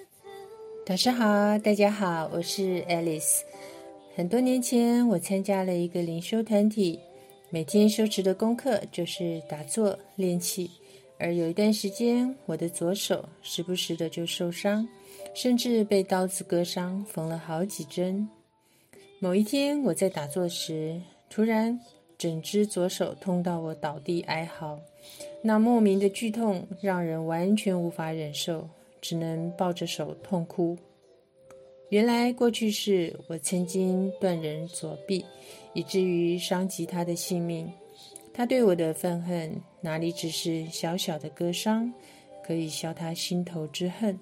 是曾导师好，大家好，我是 Alice。很多年前，我参加了一个灵修团体，每天修持的功课就是打坐练气。而有一段时间，我的左手时不时的就受伤，甚至被刀子割伤，缝了好几针。某一天，我在打坐时，突然整只左手痛到我倒地哀嚎，那莫名的剧痛让人完全无法忍受，只能抱着手痛哭。原来过去是我曾经断人左臂，以至于伤及他的性命。他对我的愤恨，哪里只是小小的割伤，可以消他心头之恨？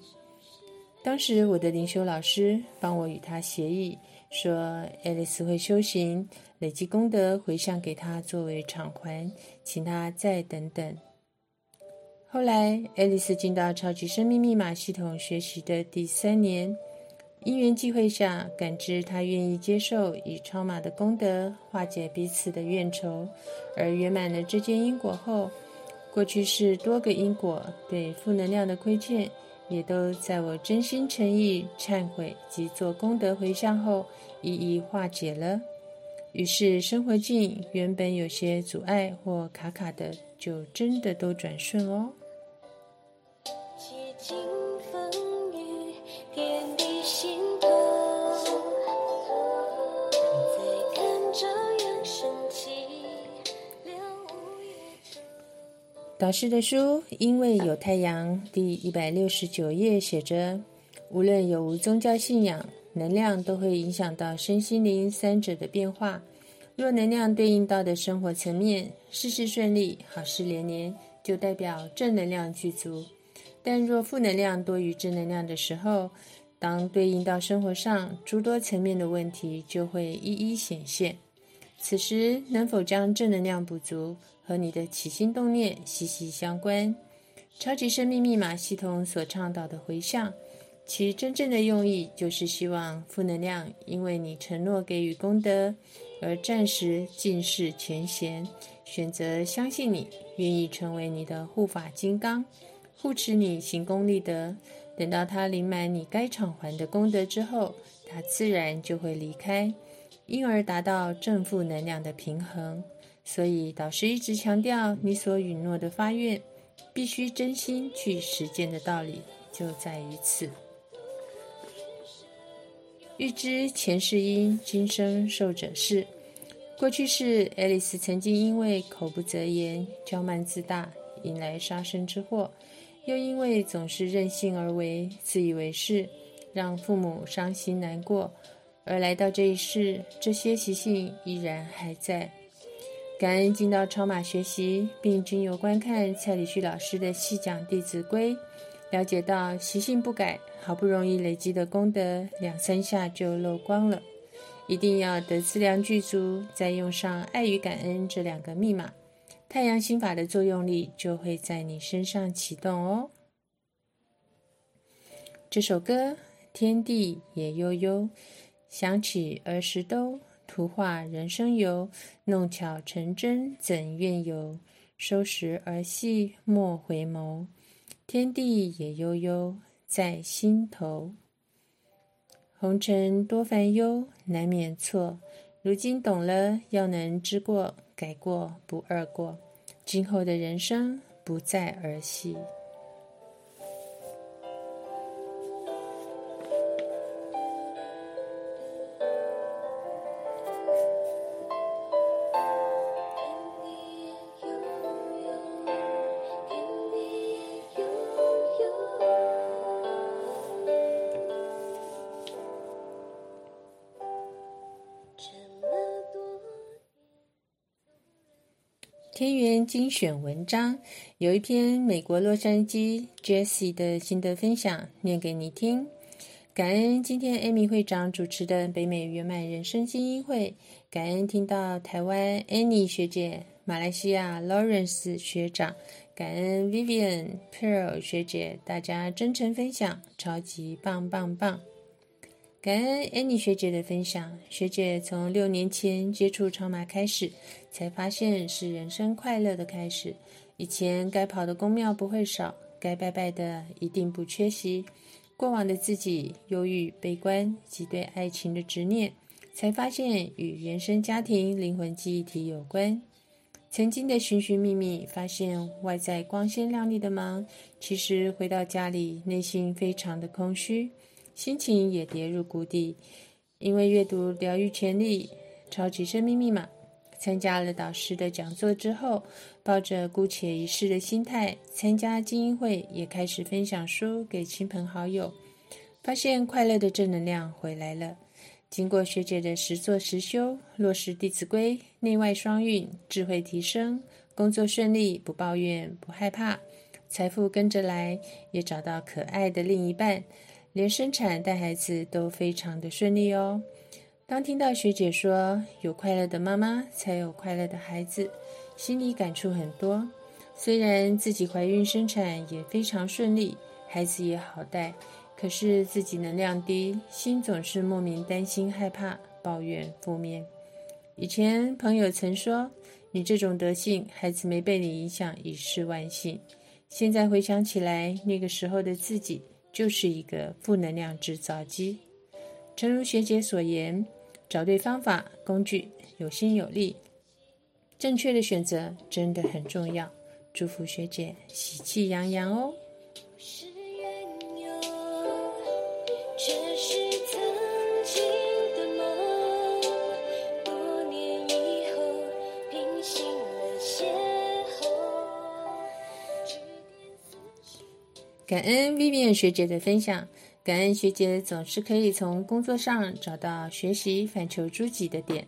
当时我的灵修老师帮我与他协议，说爱丽丝会修行，累积功德回向给他作为偿还，请他再等等。后来，爱丽丝进到超级生命密码系统学习的第三年。因缘际会下，感知她愿意接受以超马的功德化解彼此的怨仇，而圆满了这件因果后，过去是多个因果对负能量的亏欠，也都在我真心诚意忏悔及做功德回向后，一一化解了。于是生活境原本有些阻碍或卡卡的，就真的都转顺哦。导师的书《因为有太阳》第一百六十九页写着：无论有无宗教信仰，能量都会影响到身心灵三者的变化。若能量对应到的生活层面，事事顺利、好事连连，就代表正能量具足；但若负能量多于正能量的时候，当对应到生活上诸多层面的问题，就会一一显现。此时能否将正能量补足，和你的起心动念息息相关。超级生命密码系统所倡导的回向，其真正的用意就是希望负能量因为你承诺给予功德，而暂时尽释前嫌，选择相信你，愿意成为你的护法金刚，护持你行功立德。等到他领满你该偿还的功德之后，他自然就会离开。因而达到正负能量的平衡。所以导师一直强调，你所允诺的发愿，必须真心去实践的道理就在于此。欲知前世因，今生受者是。过去世，爱丽丝曾经因为口不择言、骄慢自大，引来杀身之祸；又因为总是任性而为、自以为是，让父母伤心难过。而来到这一世，这些习性依然还在。感恩进到超马学习，并经由观看蔡礼旭老师的细讲《弟子规》，了解到习性不改，好不容易累积的功德，两三下就漏光了。一定要得资粮具足，再用上爱与感恩这两个密码，太阳心法的作用力就会在你身上启动哦。这首歌《天地也悠悠》。想起儿时兜，图画人生游，弄巧成真怎愿有？收拾儿戏莫回眸，天地也悠悠在心头。红尘多烦忧，难免错。如今懂了，要能知过改过，不二过。今后的人生不再儿戏。天元精选文章有一篇美国洛杉矶 Jessie 的心得分享，念给你听。感恩今天 Amy 会长主持的北美圆满人生精英会，感恩听到台湾 Annie 学姐、马来西亚 Lawrence 学长，感恩 Vivian Pearl 学姐，大家真诚分享，超级棒棒棒！感恩 Annie 学姐的分享。学姐从六年前接触超马开始，才发现是人生快乐的开始。以前该跑的公庙不会少，该拜拜的一定不缺席。过往的自己忧郁、悲观及对爱情的执念，才发现与原生家庭灵魂记忆体有关。曾经的寻寻觅觅，发现外在光鲜亮丽的忙，其实回到家里，内心非常的空虚，心情也跌入谷底。因为阅读《疗愈潜力》《超级生命密码》。参加了导师的讲座之后，抱着姑且一试的心态参加精英会，也开始分享书给亲朋好友，发现快乐的正能量回来了。经过学姐的实做实修，落实《弟子规》，内外双运，智慧提升，工作顺利，不抱怨，不害怕，财富跟着来，也找到可爱的另一半，连生产带孩子都非常的顺利哦。当听到学姐说有快乐的妈妈才有快乐的孩子，心里感触很多。虽然自己怀孕生产也非常顺利，孩子也好带，可是自己能量低，心总是莫名担心、害怕、抱怨、负面。以前朋友曾说：“你这种德性，孩子没被你影响已是万幸。”现在回想起来，那个时候的自己就是一个负能量制造机。诚如学姐所言。找对方法、工具，有心有力，正确的选择真的很重要。祝福学姐喜气洋洋哦！感恩 Vivian 学姐的分享。感恩学姐总是可以从工作上找到学习反求诸己的点，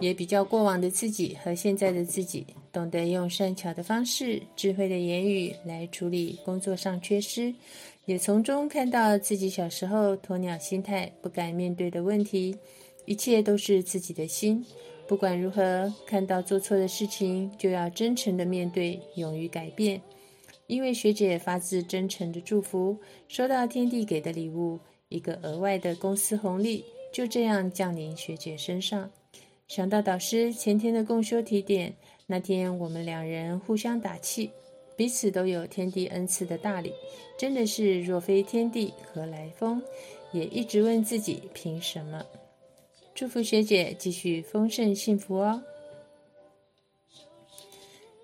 也比较过往的自己和现在的自己，懂得用善巧的方式、智慧的言语来处理工作上缺失，也从中看到自己小时候鸵鸟心态不敢面对的问题，一切都是自己的心。不管如何，看到做错的事情就要真诚的面对，勇于改变。因为学姐发自真诚的祝福，收到天地给的礼物，一个额外的公司红利，就这样降临学姐身上。想到导师前天的共修提点，那天我们两人互相打气，彼此都有天地恩赐的大礼，真的是若非天地何来风？也一直问自己凭什么？祝福学姐继续丰盛幸福哦！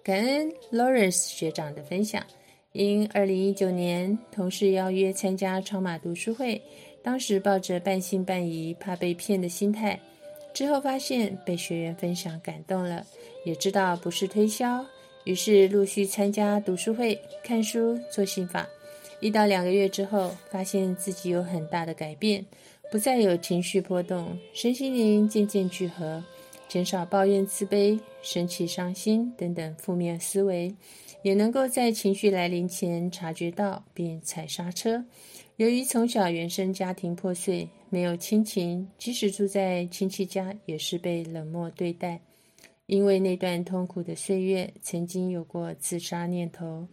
感恩 Lawrence 学长的分享。因二零一九年同事邀约参加超马读书会，当时抱着半信半疑、怕被骗的心态，之后发现被学员分享感动了，也知道不是推销，于是陆续参加读书会、看书、做心法。一到两个月之后，发现自己有很大的改变，不再有情绪波动，身心灵渐渐聚合，减少抱怨、自卑、生气、伤心等等负面思维。也能够在情绪来临前察觉到并踩刹车。由于从小原生家庭破碎，没有亲情，即使住在亲戚家也是被冷漠对待。因为那段痛苦的岁月，曾经有过自杀念头。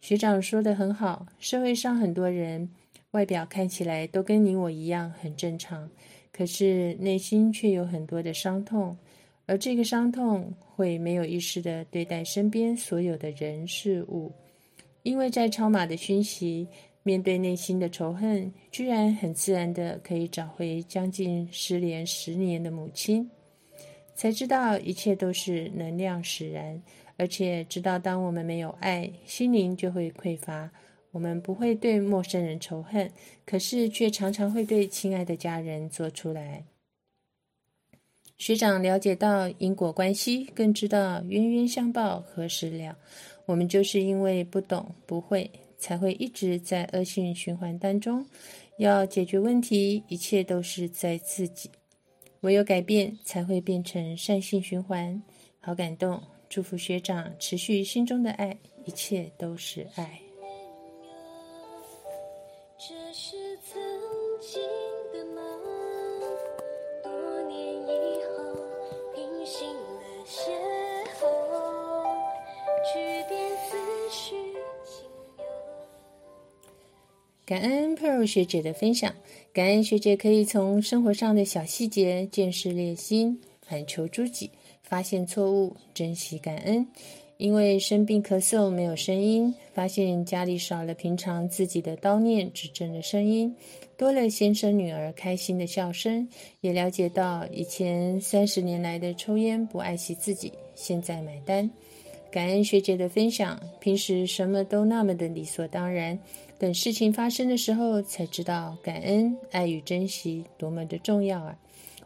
学长说的很好，社会上很多人外表看起来都跟你我一样很正常，可是内心却有很多的伤痛。而这个伤痛会没有意识的对待身边所有的人事物，因为在超马的熏习，面对内心的仇恨，居然很自然的可以找回将近失联十年的母亲，才知道一切都是能量使然，而且知道当我们没有爱，心灵就会匮乏。我们不会对陌生人仇恨，可是却常常会对亲爱的家人做出来。学长了解到因果关系，更知道冤冤相报何时了。我们就是因为不懂、不会，才会一直在恶性循环当中。要解决问题，一切都是在自己。唯有改变，才会变成善性循环。好感动，祝福学长持续心中的爱，一切都是爱。感恩 Pearl 学姐的分享。感恩学姐可以从生活上的小细节见识练心，反求诸己，发现错误，珍惜感恩。因为生病咳嗽没有声音，发现家里少了平常自己的叨念指正的声音，多了先生女儿开心的笑声，也了解到以前三十年来的抽烟不爱惜自己，现在买单。感恩学姐的分享，平时什么都那么的理所当然，等事情发生的时候才知道感恩、爱与珍惜多么的重要啊！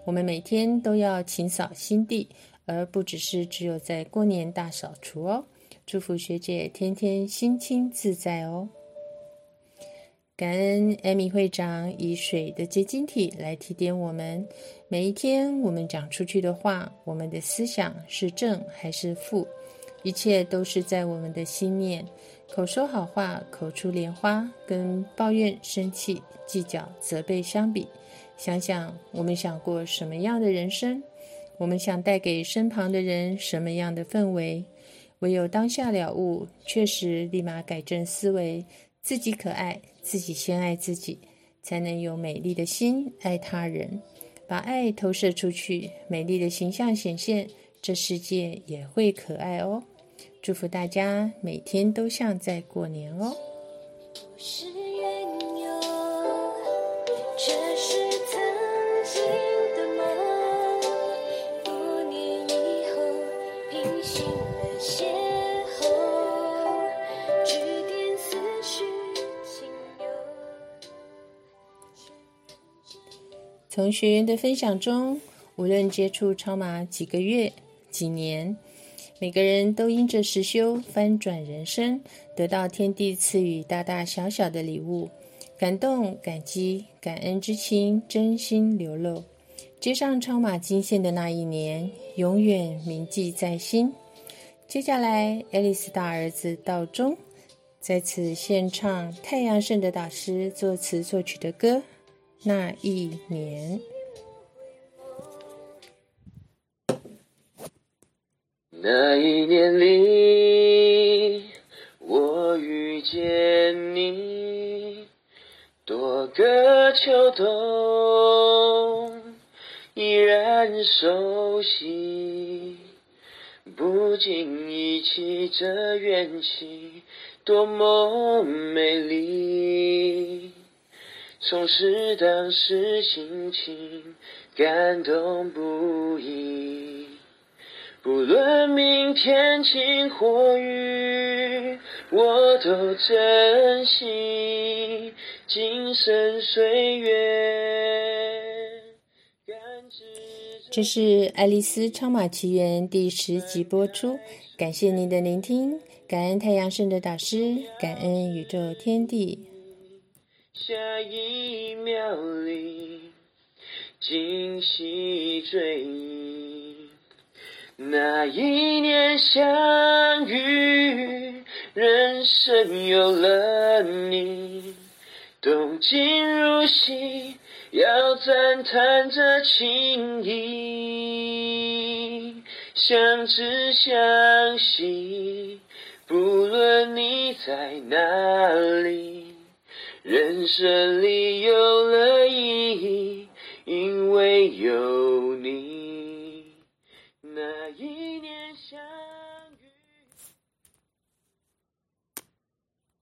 我们每天都要勤扫心地。而不只是只有在过年大扫除哦。祝福学姐天天心清自在哦。感恩艾米会长以水的结晶体来提点我们，每一天我们讲出去的话，我们的思想是正还是负，一切都是在我们的心念。口说好话，口出莲花，跟抱怨、生气、计较、责备相比，想想我们想过什么样的人生？我们想带给身旁的人什么样的氛围？唯有当下了悟，确实立马改正思维，自己可爱，自己先爱自己，才能有美丽的心爱他人，把爱投射出去，美丽的形象显现，这世界也会可爱哦。祝福大家每天都像在过年哦。从学员的分享中，无论接触超马几个月、几年，每个人都因着实修翻转人生，得到天地赐予大大小小的礼物，感动、感激、感恩之情真心流露。接上超马金线的那一年，永远铭记在心。接下来，爱丽丝大儿子道中在此献唱太阳圣的导师作词作曲的歌。那一年，那一年里，我遇见你，多个秋冬依然熟悉，不经意起这缘起，多么美丽。重拾当时心情，感动不已。不论明天晴或雨，我都珍惜今生岁月。这是《爱丽丝超马奇缘》第十集播出，感谢您的聆听，感恩太阳圣的导师，感恩宇宙天地。下一秒里，惊喜追忆。那一年相遇，人生有了你，动情如昔，要赞叹这情谊。相知相惜，不论你在哪里。人生里有了意义，因为有你。